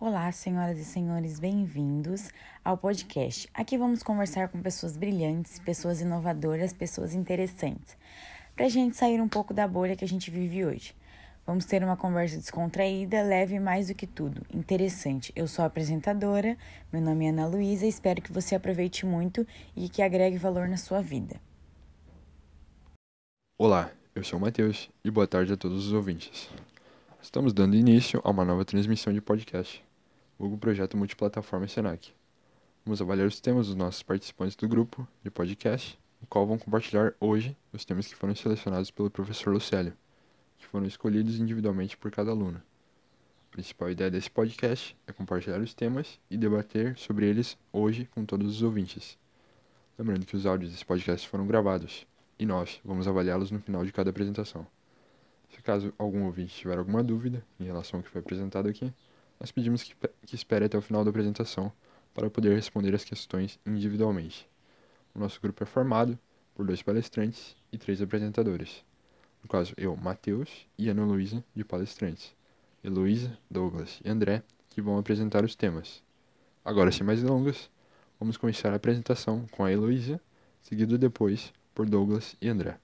Olá, senhoras e senhores, bem-vindos ao podcast. Aqui vamos conversar com pessoas brilhantes, pessoas inovadoras, pessoas interessantes, para a gente sair um pouco da bolha que a gente vive hoje. Vamos ter uma conversa descontraída, leve mais do que tudo, interessante. Eu sou a apresentadora, meu nome é Ana Luísa, espero que você aproveite muito e que agregue valor na sua vida. Olá, eu sou o Matheus e boa tarde a todos os ouvintes. Estamos dando início a uma nova transmissão de podcast, o projeto multiplataforma Senac. Vamos avaliar os temas dos nossos participantes do grupo de podcast, o qual vão compartilhar hoje os temas que foram selecionados pelo professor Lucélio, que foram escolhidos individualmente por cada aluno. A principal ideia desse podcast é compartilhar os temas e debater sobre eles hoje com todos os ouvintes. Lembrando que os áudios desse podcast foram gravados e nós vamos avaliá-los no final de cada apresentação. Se caso algum ouvinte tiver alguma dúvida em relação ao que foi apresentado aqui, nós pedimos que, que espere até o final da apresentação para poder responder as questões individualmente. O nosso grupo é formado por dois palestrantes e três apresentadores. No caso, eu, Matheus e Ana Luísa, de palestrantes. Heloísa, Douglas e André, que vão apresentar os temas. Agora, sem mais delongas, vamos começar a apresentação com a Heloísa, seguido depois por Douglas e André.